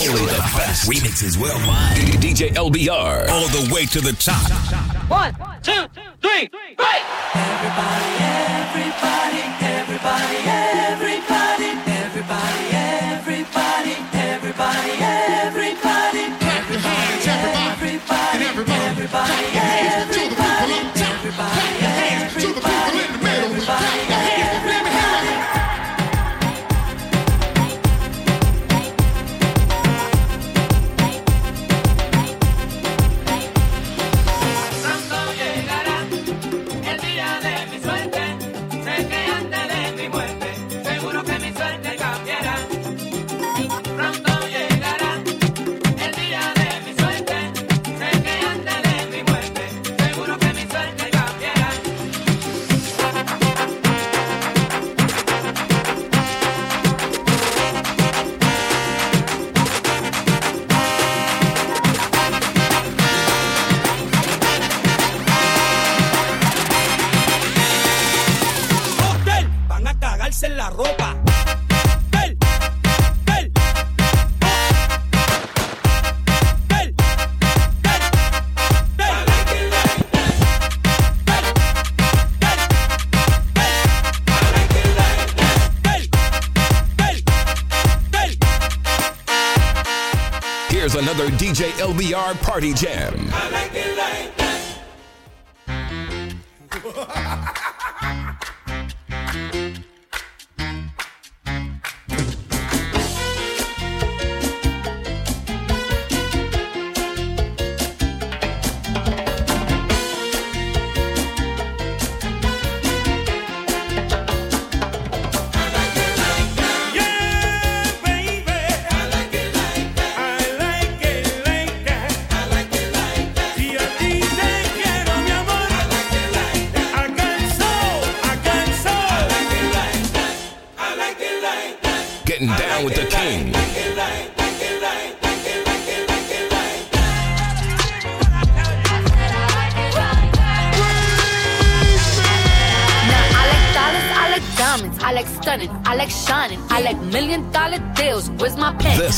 Only the best remixes worldwide. DJ LBR. All the way to the top. One, two, three, break! Everybody, everybody, everybody, everybody, LBR party jam.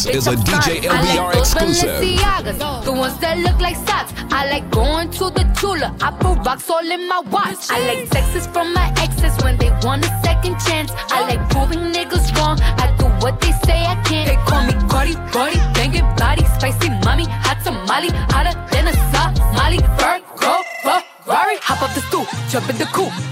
This is a DJ LBR exclusive. The ones that look like socks. I like going to the Tula. I put rocks all in my watch. I like texts from my exes when they want a second chance. I like proving niggas wrong. I do what they say I can't. They call me Cardi, Cardi, banging body, spicy mommy, hot tamale, hotter than a Somali. Virgo, Ferrari, hop up the stoop, jump in the coupe.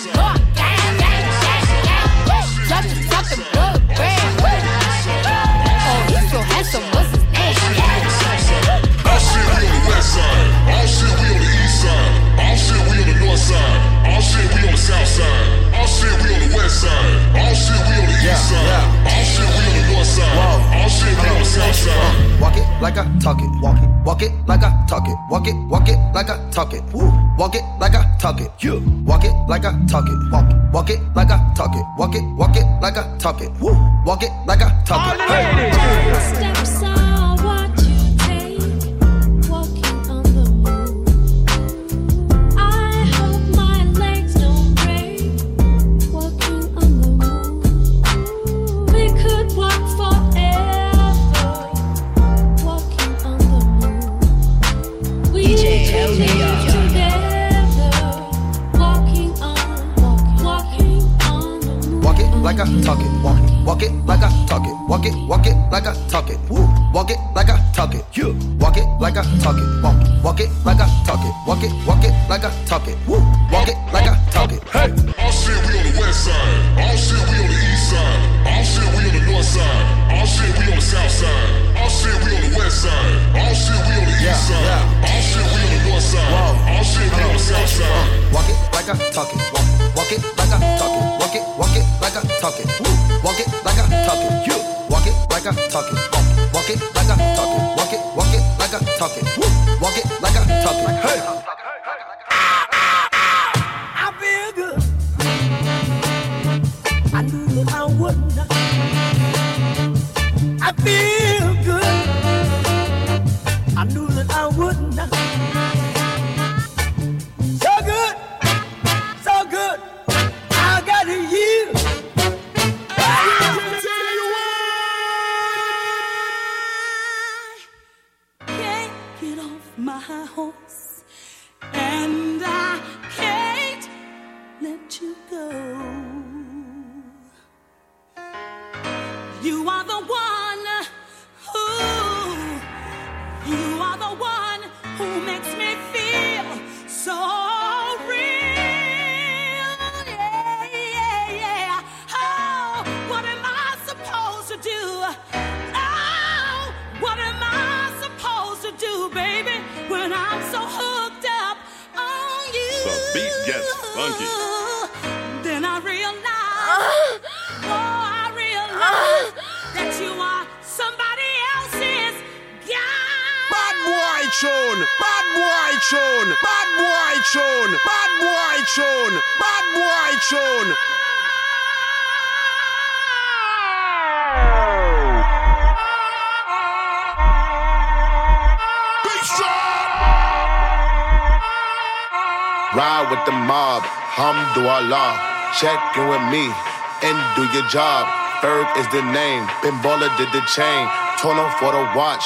Drop the top and blow the brand. Oh, he's so handsome, what's his name? All shit, we on the west side. All shit, we on the east side. All shit, we on the north side. All shit, we on the south side. All shit, we on the west side. All shit, we on the east side. All shit, like I talk it. Walk it, walk it like I talk it. Walk it, walk it like I talk it. Woo. Walk it like I talk it. You walk it like I talk it. Walk it, walk it like I talk it. Walk it, walk it like I talk it. Woo. Walk it like I talk it. Hey. Talk it. Walk it, walk it like I talk it. Woo. Walk it like I talk it. You walk it like I talk it. Walk it, walk it like I talk it. Walk it, walk it like I talk it. Woo. Walk it like I talk it. Hey. All shit, we on the west side. All shit, we on You are the one who, you are the one who makes me feel so real. Yeah, yeah, yeah. Oh, what am I supposed to do? Oh, what am I supposed to do, baby, when I'm so hooked up on you? The beat gets funky. Tune, bad boy tune, bad boy tune, bad boy tune, bad boy tune. Ride with the mob, hamdulillah. Check in with me and do your job. Ferg is the name, Ben Baller did the chain. Tono for the watch,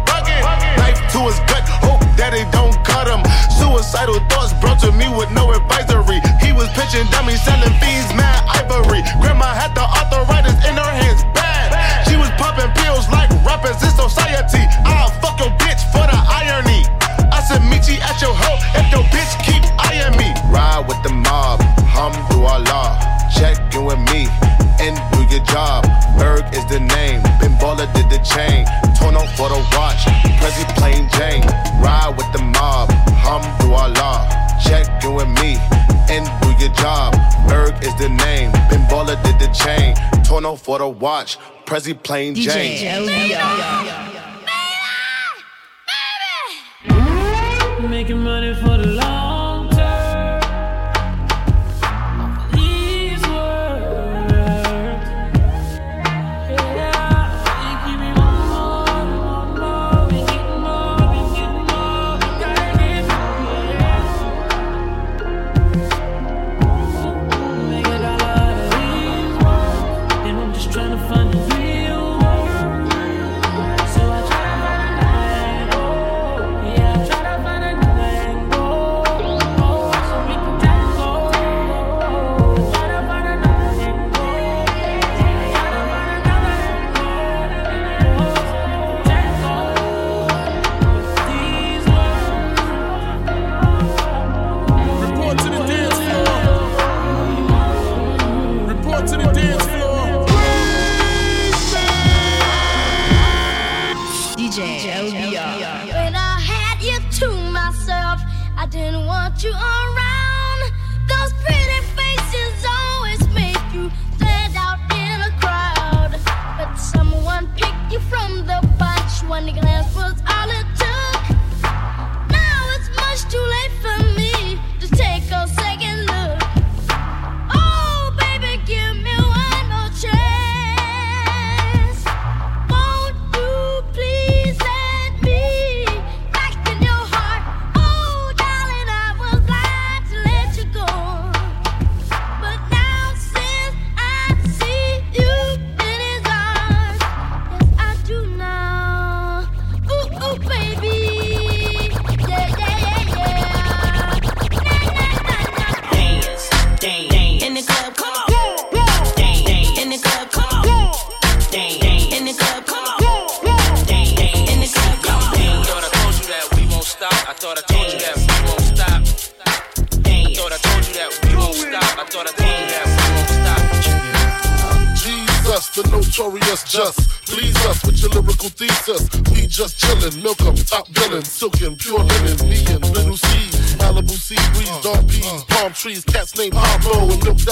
to his gut, hope that it don't cut him. Suicidal thoughts brought to me with no advisory. He was pitching dummies, selling fiends, mad ivory. Grandma had the arthritis in her hands, bad. She was popping pills like rappers in society. I'll fuck your bitch for the irony. I said, meet you at your hoe if your bitch keep eyeing me. Ride with the mob, hamdulillah. Check in with me and do your job. Berg is the name, Ben Baller did the chain. Torn for the watch, Prezi. Ride with the mob, hamdulillah. Check in with me and do your job. Berg is the name, Ben Baller did the chain. Torn for the watch, Prezi plain Jane. Making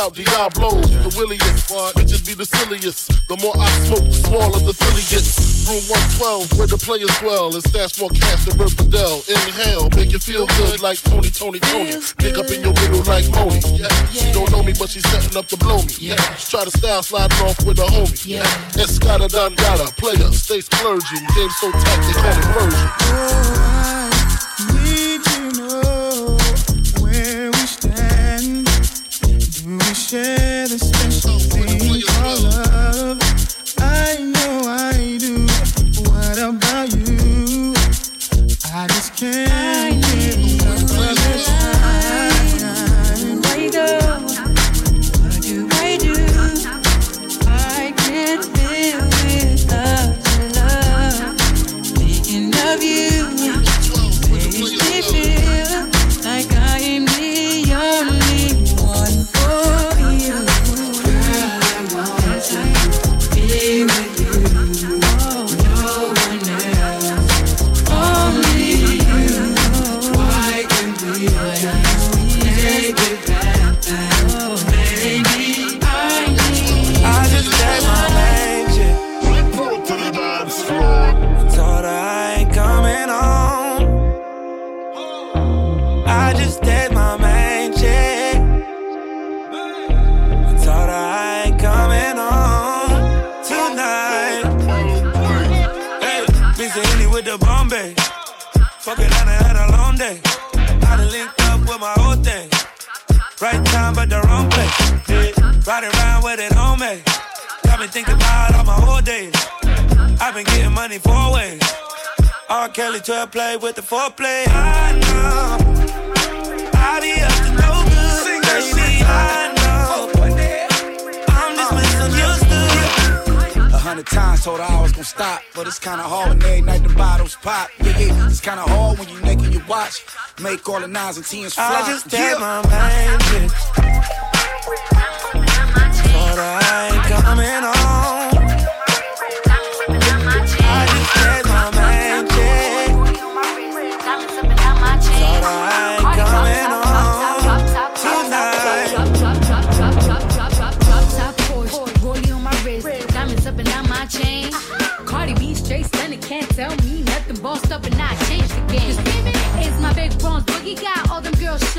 out Diablo. The williest, bitches be the silliest. The more I smoke, the smaller the silly gets. Room 112, where the players dwell, and stash more cash than Bert Fidel. Inhale, make you feel good like Tony, Tony, Tony. Pick up in your middle like Moni. Yeah. She don't know me, but she's setting up to blow me. Yeah. Try to style sliding off with a homie. Yeah. Escada Dangada, player, stay splurging. Game so tight, they call it. R. Kelly 12 play with the foreplay. I know. I be up to no good. Baby, I know. I'm just uh-huh. misunderstood. A hundred times told her I was gonna stop, but it's kinda hard when every night the bottles pop. Yeah, yeah, it's kinda hard when you naked your watch. Make all the nines and tens fly. I just yeah. my chick. Told her I ain't coming home.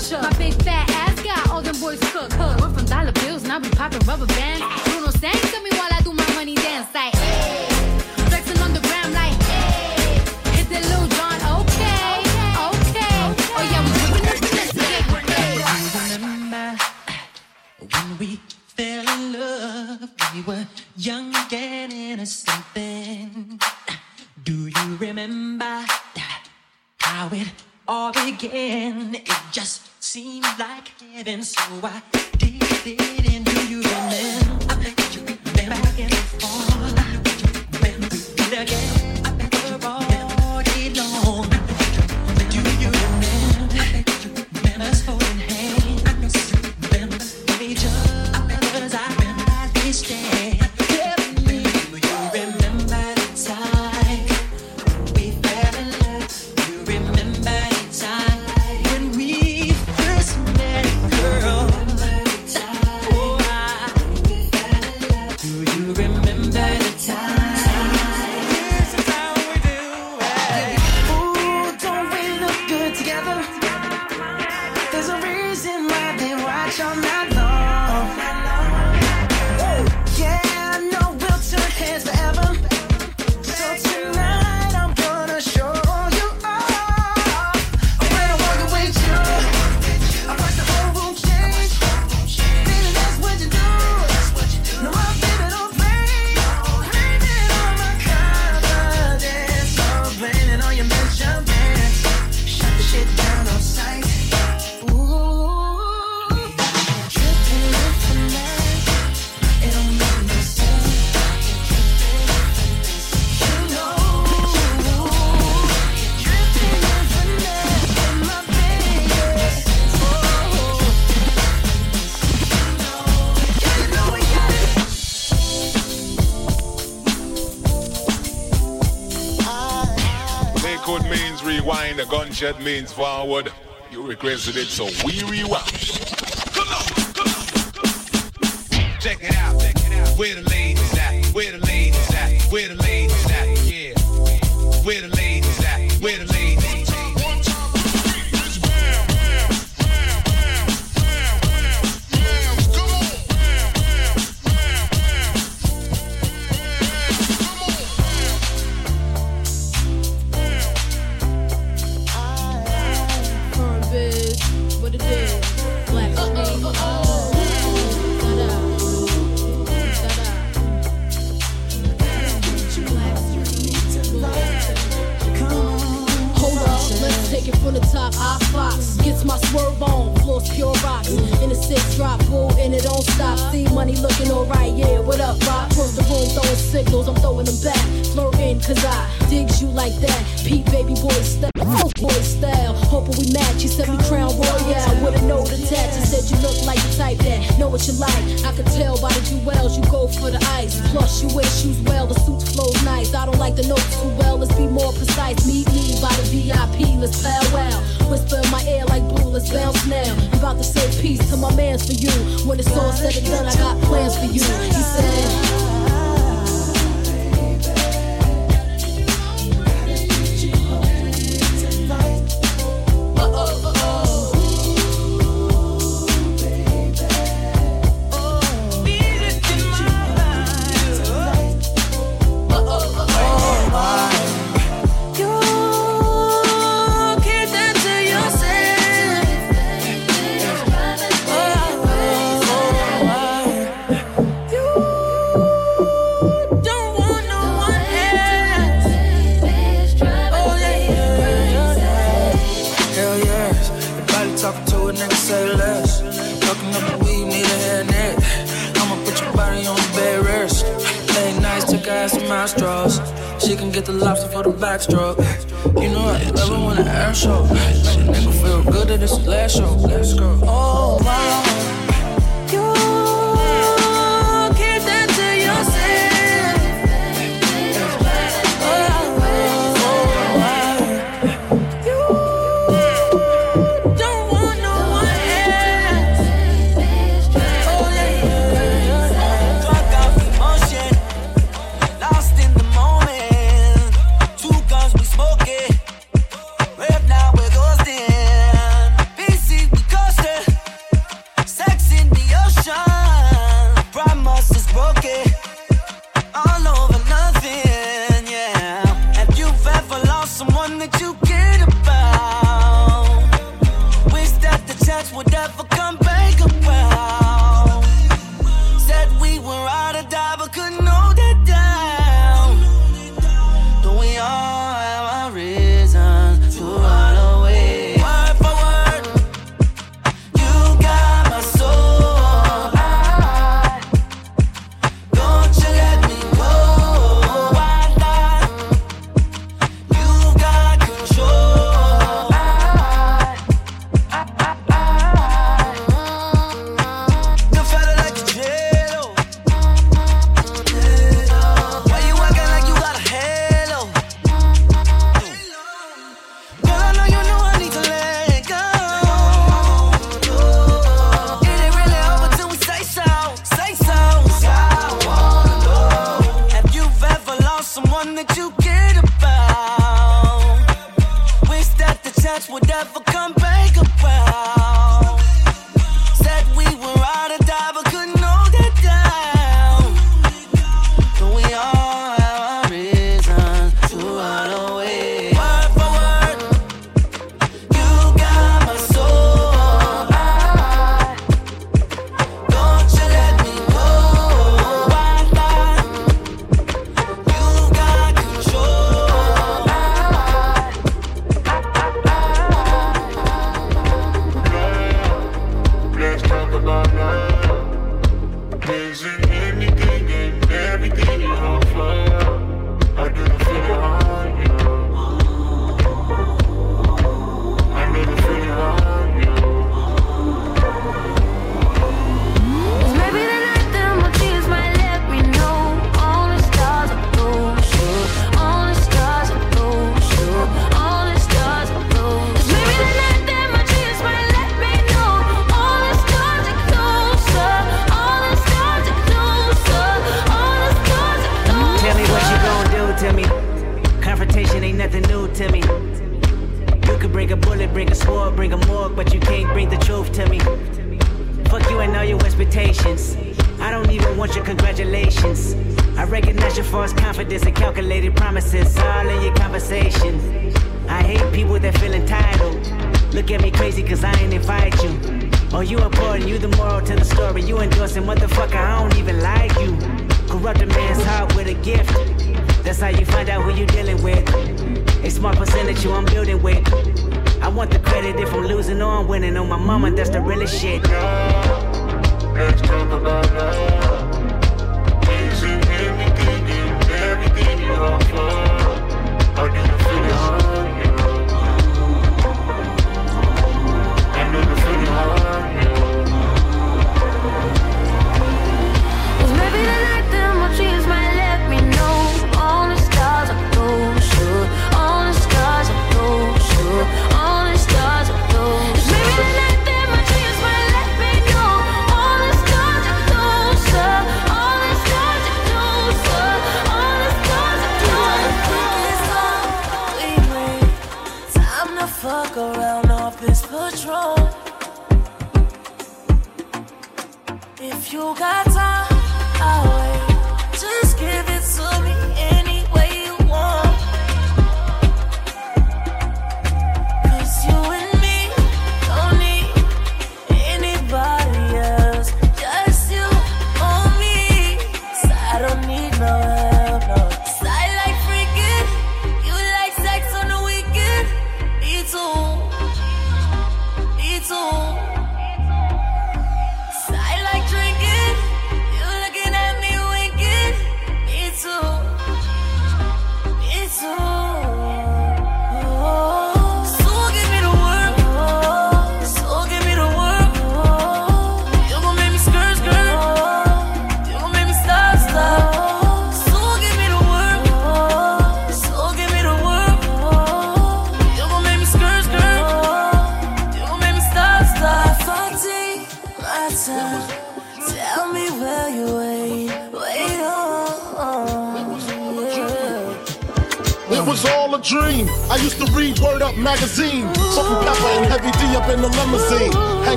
Shook. My big fat ass got all them boys cooked. Went from dollar bills, now we popping rubber bands. Bruno sang me while I do my money dance like. Hey. Flexing on the gram like. Hey. Hit the Lil Jon, okay, okay. Oh yeah, we up this remember when we fell in love? We were young and innocent then. Do you remember how it all began? It just seemed like heaven, so I did it. And do you remember? I bet you remember back and did again. Means forward. You requested it, so we rewind. What you like. I could tell by the jewels you go for the ice. Plus you wear shoes well, the suits flows nice. I don't like the notes too well. Let's be more precise. Meet me by the VIP. Let's farewell. Whisper in my ear like blue. Let's bounce now. I'm about to say peace to my man's for you. When it's all said and done, I got plans for you. He said. Body talking to a nigga, say less. Talking up weed, need a hairnet. I'ma put your body on the bed rest. Took her ass to my straws. She can get the lobster for the backstroke. You know I love it when the air show. Make a nigga feel good that it's his last show. Let's go. Oh wow. about. Wish that the chance would ever That's whatever come. I'm I'm winning. On my mama, that's the realest shit.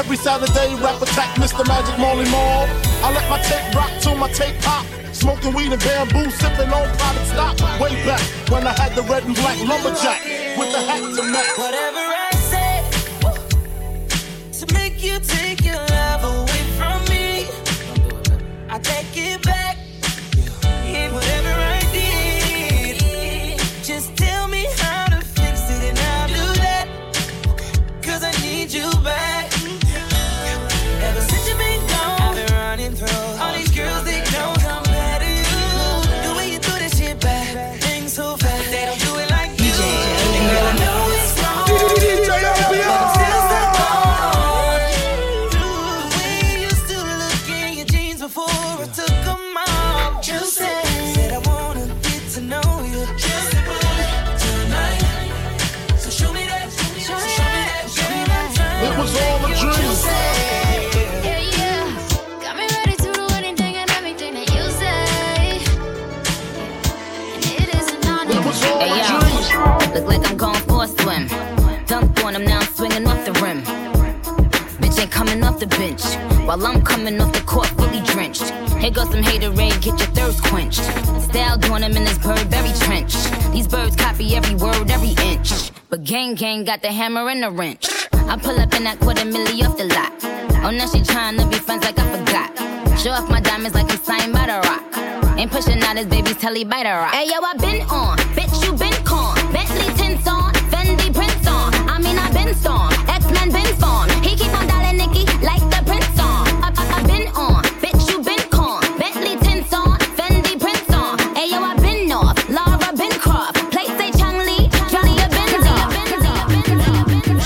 Every Saturday, rap attack Mr. Magic Molly Mall. I let my tape rock till my tape pop. Smoking weed and bamboo, sipping on product stock. Way back when I had the red and black lumberjack with the hat to match. Whatever I say to make you take your love away from me, I take it back. And whatever I And it isn't on Hey yo, look like I'm going for a swim. Dunked on him, now I'm swinging off the rim. Bitch ain't coming off the bench. While I'm coming off the court fully drenched. Here goes some haterade, get your thirst quenched. Style doing him in this Burberry trench. These birds copy every word, every inch. But gang gang got the hammer and the wrench. I pull up in that quarter milli off the lot. Oh, now she tryna be friends like I forgot. Show off my diamonds like I'm signed by the rock. Ain't pushing out his baby's telly by the rock. Hey yo, I been on, bitch you been con. Bentley tints on, Fendi prints on. I mean I been storm, X Men been spawn.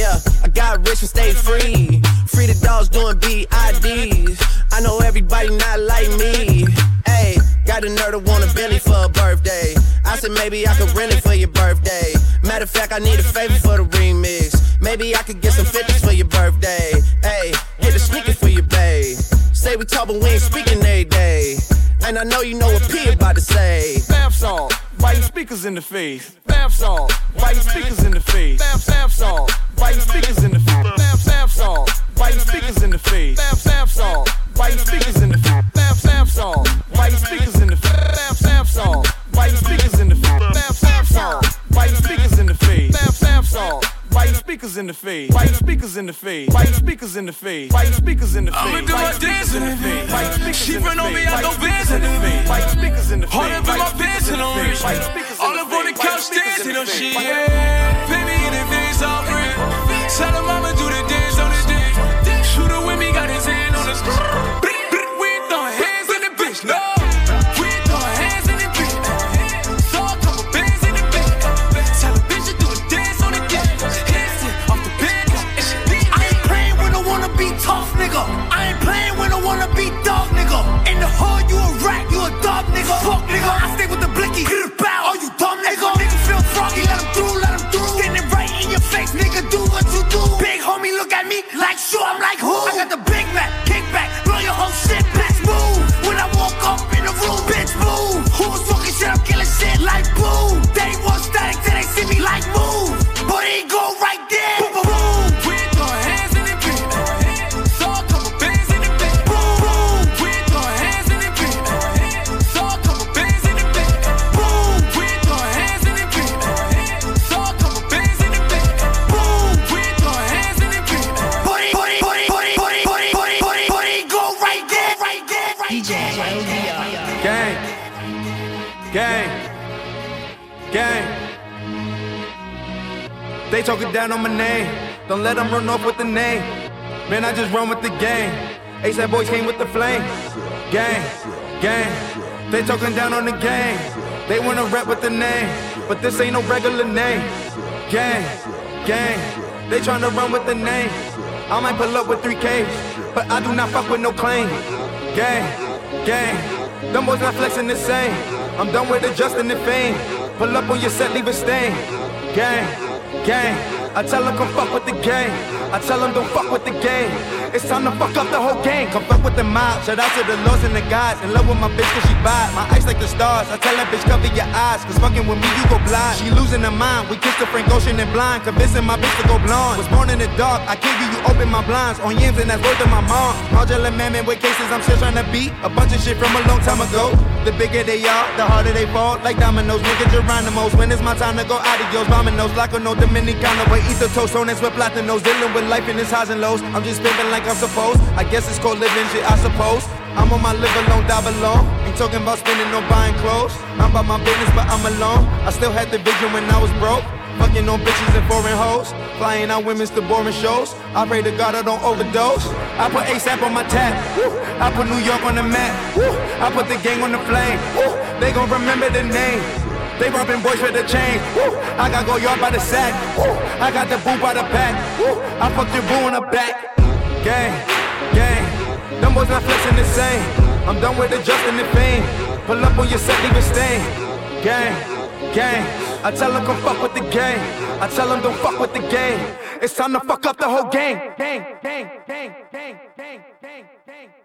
yeah, I got rich and stay free. Free the dogs doing BIDs. I know everybody not like me. Hey, got a nerd to want a Bentley for a birthday. I said maybe I could rent it for your birthday. Matter of fact, I need a favor for the remix. Maybe I could get some 50s for your birthday. Hey, get a sneaker for your babe. Say we talk, but we ain't speaking every day. And I know you know what P about to say. Bath salt, you speakers in the face? Bath salt, you speakers in the face? speakers in the face. White speakers in the face? I'ma do my dancing. in speakers she in the face? She run on me, I throw bands in the face. Why speakers in the face? Up in my pants and on rich. All up on the couch dancing on shit. Yeah, pay me in advance, I'll bring. Tell her mama do Don't let them run off with the name. Man, I just run with the game. Ace ASAP boys came with the flame. Gang. Gang. They talking down on the game. They wanna rap with the name. But this ain't no regular name. Gang. Gang. They tryna run with the name. I might pull up with 3Ks. But I do not fuck with no claim. Gang. Gang. Them boys not flexing the same. I'm done with adjusting the fame. Pull up on your set, leave a stain. Gang, gang. I tell them come fuck with the gang. I tell them don't fuck with the game. It's time to fuck up the whole gang. Come fuck with the mob. Shout out to the lords and the gods. In love with my bitch cause she bad. My eyes like the stars. I tell that bitch cover your eyes. Cause fucking with me you go blind. She losing her mind. We kissed the Frank Ocean and blind. Convincing my bitch to go blonde. Was born in the dark. I kill you, you open my blinds. On yams and that's word to my mom. Modular man with cases I'm still trying to beat. A bunch of shit from a long time ago. The bigger they are, the harder they fall. Like dominoes, nigga Geronimo's. When it's my time to go adios. Dominoes, like a no Dominicano. But eat the toast on with platinos. Dealing with life in its highs and lows. I'm just spinning like I'm supposed. I guess it's called living shit, I suppose. I'm on my live alone, die alone. Ain't talking about spending no buying clothes. I'm about my business, but I'm alone. I still had the vision when I was broke. Fucking on bitches and foreign hoes. Flying out women's to boring shows. I pray to God I don't overdose. I put ASAP on my tab. I put New York on the map. I put the gang on the flame. They gon' remember the name. They robbing boys with the chain. I got go yard by the sack. I got the boo by the pack. I fucked your boo in the back. Gang, gang. Them boys not flexing the same. I'm done with adjusting the fame. Pull up on your set, leave it stain. Gang, gang. I tell them come fuck with the gang. I tell them don't fuck with the gang. It's time to fuck up the whole gang. Gang, gang, gang, gang, gang, gang, gang.